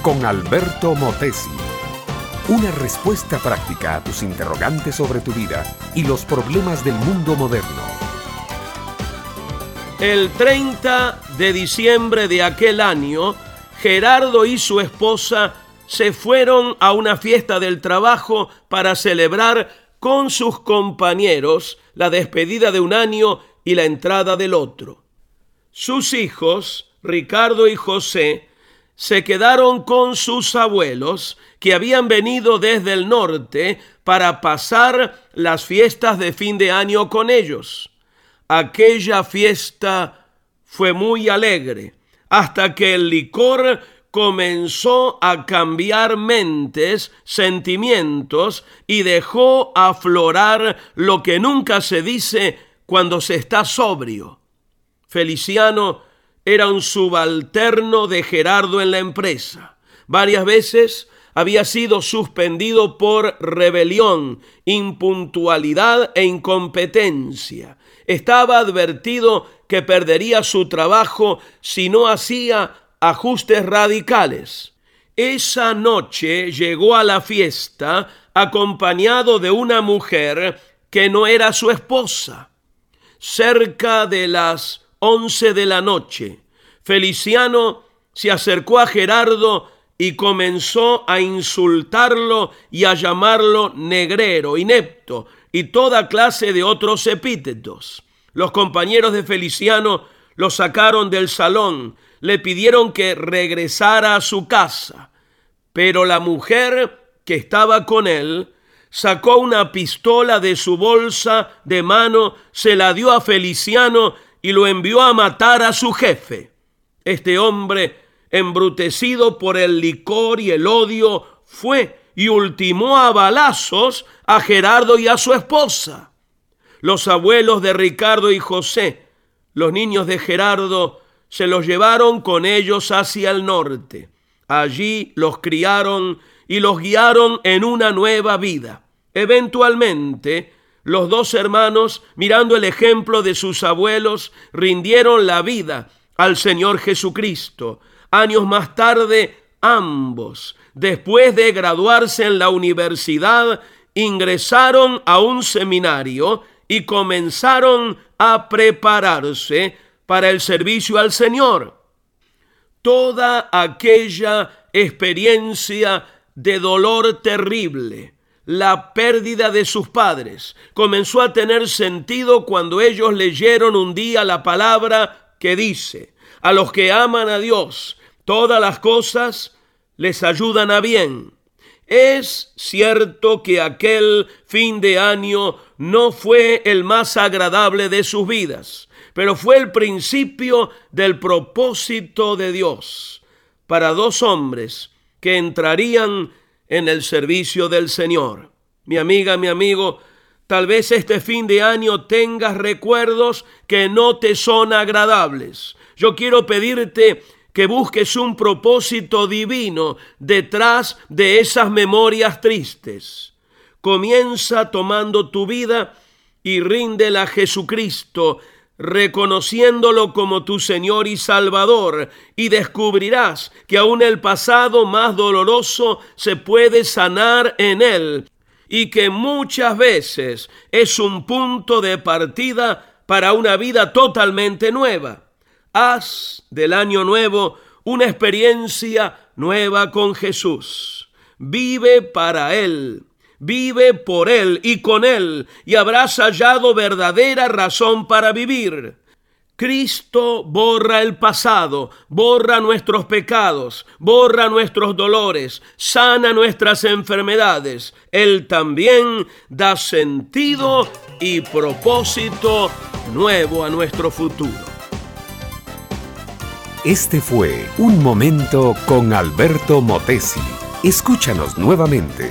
con Alberto Motesi. Una respuesta práctica a tus interrogantes sobre tu vida y los problemas del mundo moderno. El 30 de diciembre de aquel año, Gerardo y su esposa se fueron a una fiesta del trabajo para celebrar con sus compañeros la despedida de un año y la entrada del otro. Sus hijos, Ricardo y José, se quedaron con sus abuelos que habían venido desde el norte para pasar las fiestas de fin de año con ellos. Aquella fiesta fue muy alegre hasta que el licor comenzó a cambiar mentes, sentimientos y dejó aflorar lo que nunca se dice cuando se está sobrio. Feliciano era un subalterno de Gerardo en la empresa. Varias veces había sido suspendido por rebelión, impuntualidad e incompetencia. Estaba advertido que perdería su trabajo si no hacía ajustes radicales. Esa noche llegó a la fiesta acompañado de una mujer que no era su esposa. Cerca de las once de la noche, Feliciano se acercó a Gerardo y comenzó a insultarlo y a llamarlo negrero, inepto y toda clase de otros epítetos. Los compañeros de Feliciano lo sacaron del salón, le pidieron que regresara a su casa, pero la mujer que estaba con él sacó una pistola de su bolsa de mano, se la dio a Feliciano y lo envió a matar a su jefe. Este hombre, embrutecido por el licor y el odio, fue y ultimó a balazos a Gerardo y a su esposa. Los abuelos de Ricardo y José, los niños de Gerardo, se los llevaron con ellos hacia el norte. Allí los criaron y los guiaron en una nueva vida. Eventualmente, los dos hermanos, mirando el ejemplo de sus abuelos, rindieron la vida al Señor Jesucristo. Años más tarde, ambos, después de graduarse en la universidad, ingresaron a un seminario y comenzaron a prepararse para el servicio al Señor. Toda aquella experiencia de dolor terrible, la pérdida de sus padres, comenzó a tener sentido cuando ellos leyeron un día la palabra que dice, a los que aman a Dios, todas las cosas les ayudan a bien. Es cierto que aquel fin de año no fue el más agradable de sus vidas pero fue el principio del propósito de Dios para dos hombres que entrarían en el servicio del Señor. Mi amiga, mi amigo, tal vez este fin de año tengas recuerdos que no te son agradables. Yo quiero pedirte que busques un propósito divino detrás de esas memorias tristes. Comienza tomando tu vida y ríndela a Jesucristo reconociéndolo como tu Señor y Salvador, y descubrirás que aún el pasado más doloroso se puede sanar en Él, y que muchas veces es un punto de partida para una vida totalmente nueva. Haz del año nuevo una experiencia nueva con Jesús. Vive para Él Vive por Él y con Él y habrás hallado verdadera razón para vivir. Cristo borra el pasado, borra nuestros pecados, borra nuestros dolores, sana nuestras enfermedades. Él también da sentido y propósito nuevo a nuestro futuro. Este fue Un Momento con Alberto Motesi. Escúchanos nuevamente